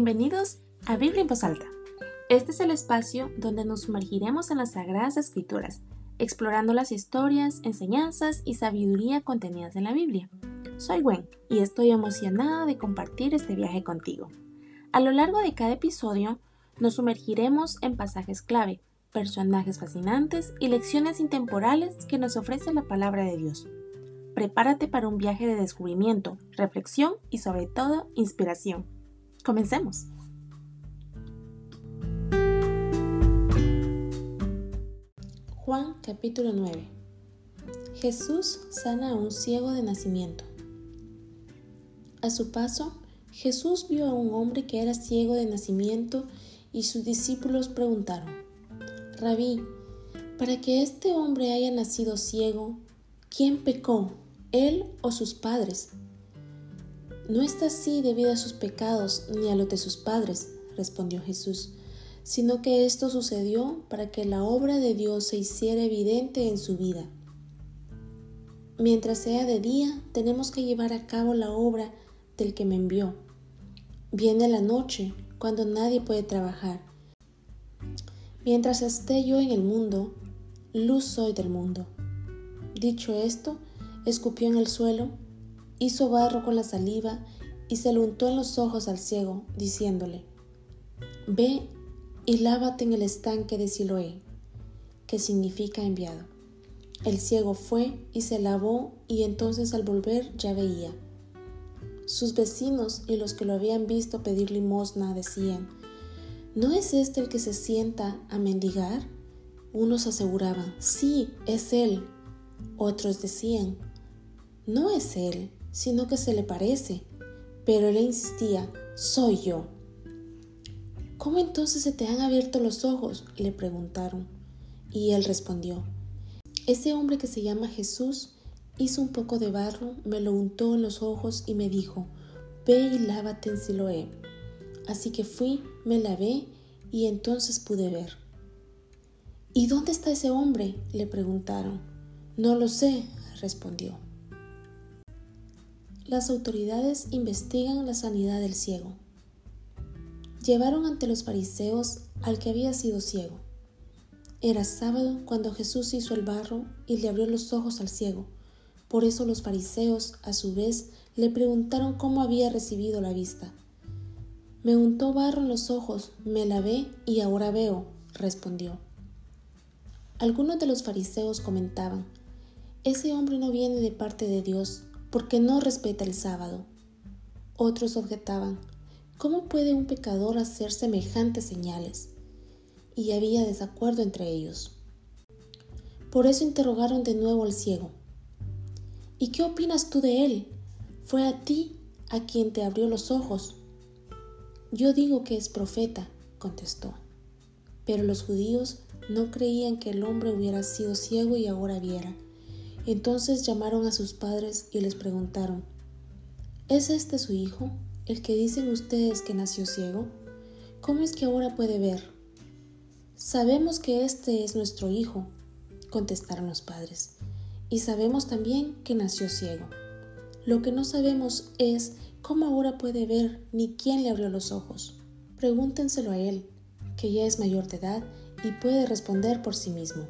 Bienvenidos a Biblia en voz alta. Este es el espacio donde nos sumergiremos en las sagradas escrituras, explorando las historias, enseñanzas y sabiduría contenidas en la Biblia. Soy Gwen y estoy emocionada de compartir este viaje contigo. A lo largo de cada episodio nos sumergiremos en pasajes clave, personajes fascinantes y lecciones intemporales que nos ofrece la palabra de Dios. Prepárate para un viaje de descubrimiento, reflexión y sobre todo inspiración. Comencemos. Juan capítulo 9 Jesús sana a un ciego de nacimiento. A su paso, Jesús vio a un hombre que era ciego de nacimiento y sus discípulos preguntaron, Rabí, para que este hombre haya nacido ciego, ¿quién pecó, él o sus padres? No está así debido a sus pecados ni a los de sus padres, respondió Jesús, sino que esto sucedió para que la obra de Dios se hiciera evidente en su vida. Mientras sea de día, tenemos que llevar a cabo la obra del que me envió. Viene la noche, cuando nadie puede trabajar. Mientras esté yo en el mundo, luz soy del mundo. Dicho esto, escupió en el suelo hizo barro con la saliva y se lo untó en los ojos al ciego, diciéndole, Ve y lávate en el estanque de Siloé, que significa enviado. El ciego fue y se lavó y entonces al volver ya veía. Sus vecinos y los que lo habían visto pedir limosna decían, ¿no es este el que se sienta a mendigar? Unos aseguraban, sí, es él. Otros decían, no es él sino que se le parece. Pero él insistía, soy yo. ¿Cómo entonces se te han abierto los ojos? le preguntaron. Y él respondió, ese hombre que se llama Jesús hizo un poco de barro, me lo untó en los ojos y me dijo, ve y lávate en Siloé. Así que fui, me lavé y entonces pude ver. ¿Y dónde está ese hombre? le preguntaron. No lo sé, respondió las autoridades investigan la sanidad del ciego. Llevaron ante los fariseos al que había sido ciego. Era sábado cuando Jesús hizo el barro y le abrió los ojos al ciego. Por eso los fariseos, a su vez, le preguntaron cómo había recibido la vista. Me untó barro en los ojos, me lavé y ahora veo, respondió. Algunos de los fariseos comentaban, ese hombre no viene de parte de Dios, porque no respeta el sábado. Otros objetaban, ¿cómo puede un pecador hacer semejantes señales? Y había desacuerdo entre ellos. Por eso interrogaron de nuevo al ciego. ¿Y qué opinas tú de él? Fue a ti a quien te abrió los ojos. Yo digo que es profeta, contestó. Pero los judíos no creían que el hombre hubiera sido ciego y ahora viera entonces llamaron a sus padres y les preguntaron, ¿Es este su hijo, el que dicen ustedes que nació ciego? ¿Cómo es que ahora puede ver? Sabemos que este es nuestro hijo, contestaron los padres, y sabemos también que nació ciego. Lo que no sabemos es cómo ahora puede ver ni quién le abrió los ojos. Pregúntenselo a él, que ya es mayor de edad y puede responder por sí mismo.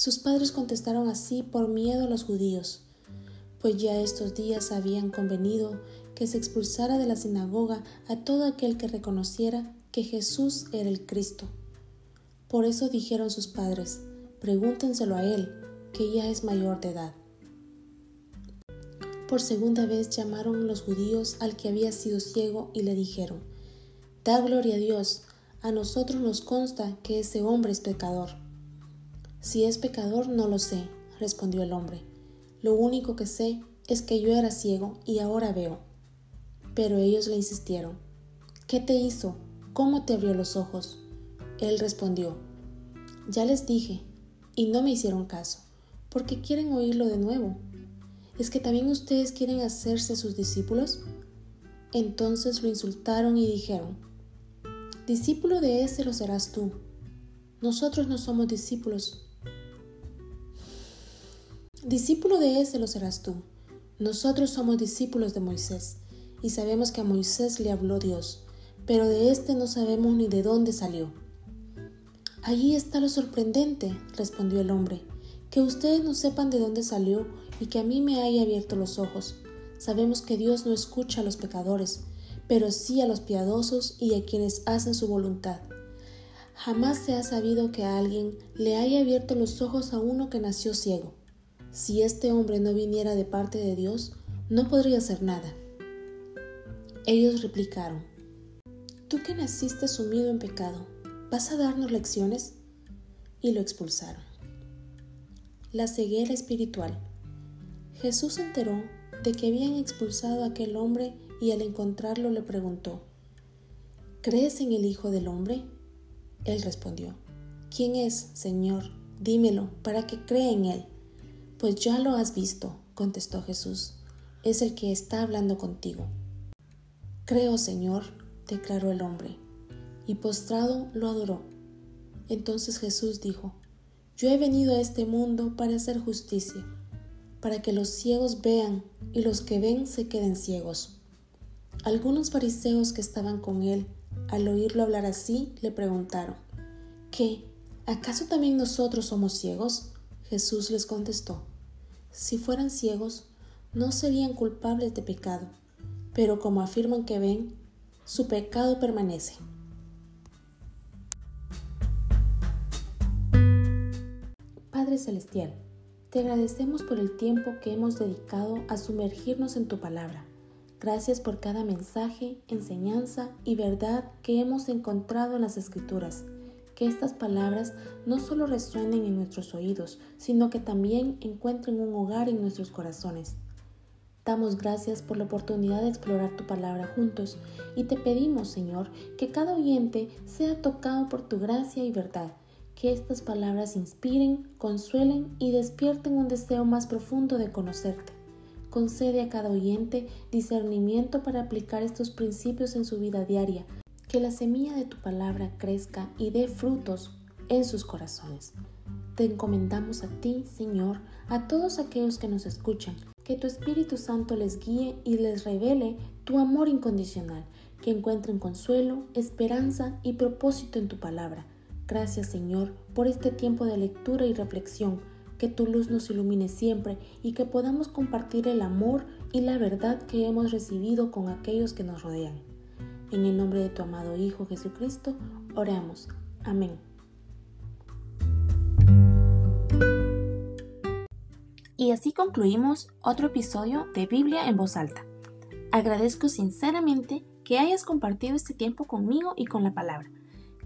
Sus padres contestaron así por miedo a los judíos, pues ya estos días habían convenido que se expulsara de la sinagoga a todo aquel que reconociera que Jesús era el Cristo. Por eso dijeron sus padres, pregúntenselo a él, que ya es mayor de edad. Por segunda vez llamaron los judíos al que había sido ciego y le dijeron, Da gloria a Dios, a nosotros nos consta que ese hombre es pecador. Si es pecador, no lo sé, respondió el hombre. Lo único que sé es que yo era ciego y ahora veo. Pero ellos le insistieron. ¿Qué te hizo? ¿Cómo te abrió los ojos? Él respondió. Ya les dije, y no me hicieron caso, porque quieren oírlo de nuevo. ¿Es que también ustedes quieren hacerse sus discípulos? Entonces lo insultaron y dijeron, Discípulo de ese lo serás tú. Nosotros no somos discípulos, Discípulo de ese lo serás tú. Nosotros somos discípulos de Moisés y sabemos que a Moisés le habló Dios, pero de este no sabemos ni de dónde salió. Allí está lo sorprendente, respondió el hombre, que ustedes no sepan de dónde salió y que a mí me haya abierto los ojos. Sabemos que Dios no escucha a los pecadores, pero sí a los piadosos y a quienes hacen su voluntad. Jamás se ha sabido que alguien le haya abierto los ojos a uno que nació ciego. Si este hombre no viniera de parte de Dios, no podría hacer nada. Ellos replicaron, Tú que naciste sumido en pecado, ¿vas a darnos lecciones? Y lo expulsaron. La ceguera espiritual. Jesús se enteró de que habían expulsado a aquel hombre y al encontrarlo le preguntó, ¿Crees en el Hijo del Hombre? Él respondió, ¿quién es, Señor? Dímelo, para que crea en Él. Pues ya lo has visto, contestó Jesús, es el que está hablando contigo. Creo, Señor, declaró el hombre, y postrado lo adoró. Entonces Jesús dijo, Yo he venido a este mundo para hacer justicia, para que los ciegos vean y los que ven se queden ciegos. Algunos fariseos que estaban con él al oírlo hablar así, le preguntaron, ¿qué? ¿Acaso también nosotros somos ciegos? Jesús les contestó, si fueran ciegos, no serían culpables de pecado, pero como afirman que ven, su pecado permanece. Padre Celestial, te agradecemos por el tiempo que hemos dedicado a sumergirnos en tu palabra Gracias por cada mensaje, enseñanza y verdad que hemos encontrado en las escrituras. Que estas palabras no solo resuenen en nuestros oídos, sino que también encuentren un hogar en nuestros corazones. Damos gracias por la oportunidad de explorar tu palabra juntos y te pedimos, Señor, que cada oyente sea tocado por tu gracia y verdad, que estas palabras inspiren, consuelen y despierten un deseo más profundo de conocerte. Concede a cada oyente discernimiento para aplicar estos principios en su vida diaria. Que la semilla de tu palabra crezca y dé frutos en sus corazones. Te encomendamos a ti, Señor, a todos aquellos que nos escuchan. Que tu Espíritu Santo les guíe y les revele tu amor incondicional. Que encuentren consuelo, esperanza y propósito en tu palabra. Gracias, Señor, por este tiempo de lectura y reflexión que tu luz nos ilumine siempre y que podamos compartir el amor y la verdad que hemos recibido con aquellos que nos rodean. En el nombre de tu amado Hijo Jesucristo, oramos. Amén. Y así concluimos otro episodio de Biblia en voz alta. Agradezco sinceramente que hayas compartido este tiempo conmigo y con la palabra.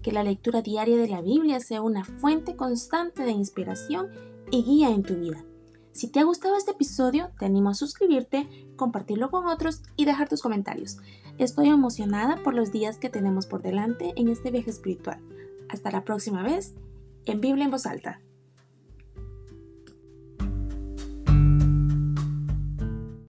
Que la lectura diaria de la Biblia sea una fuente constante de inspiración y guía en tu vida. Si te ha gustado este episodio, te animo a suscribirte, compartirlo con otros y dejar tus comentarios. Estoy emocionada por los días que tenemos por delante en este viaje espiritual. Hasta la próxima vez en Biblia en voz alta.